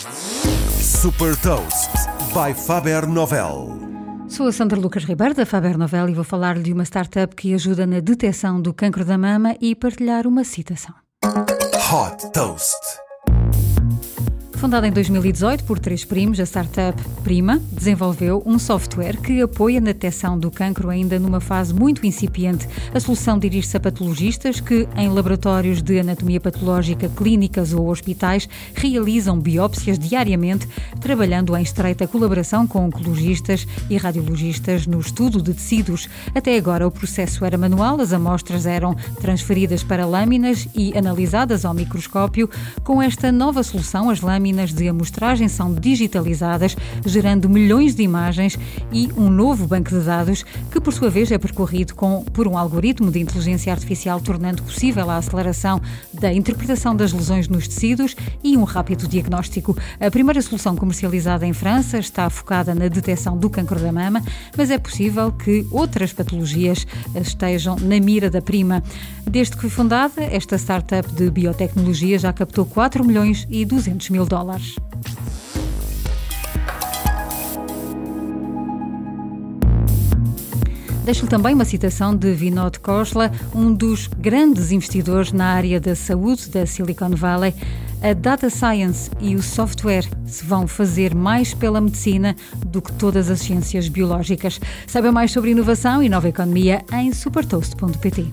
Super Toast by Faber Novel. Sou a Sandra Lucas Ribeiro da Faber Novel e vou falar de uma startup que ajuda na detecção do cancro da mama e partilhar uma citação. Hot Toast. Fundada em 2018 por três primos, a startup Prima desenvolveu um software que apoia na detecção do cancro ainda numa fase muito incipiente. A solução dirige-se a patologistas que, em laboratórios de anatomia patológica, clínicas ou hospitais, realizam biópsias diariamente, trabalhando em estreita colaboração com oncologistas e radiologistas no estudo de tecidos. Até agora o processo era manual, as amostras eram transferidas para lâminas e analisadas ao microscópio. Com esta nova solução, as lâminas lâminas de amostragem são digitalizadas, gerando milhões de imagens e um novo banco de dados que, por sua vez, é percorrido com, por um algoritmo de inteligência artificial, tornando possível a aceleração da interpretação das lesões nos tecidos e um rápido diagnóstico. A primeira solução comercializada em França está focada na detecção do cancro da mama, mas é possível que outras patologias estejam na mira da prima. Desde que foi fundada, esta startup de biotecnologia já captou 4 milhões e 200 mil dólares Deixo-lhe também uma citação de Vinod Khosla, um dos grandes investidores na área da saúde da Silicon Valley. A data science e o software se vão fazer mais pela medicina do que todas as ciências biológicas. Saiba mais sobre inovação e nova economia em supertoast.pt.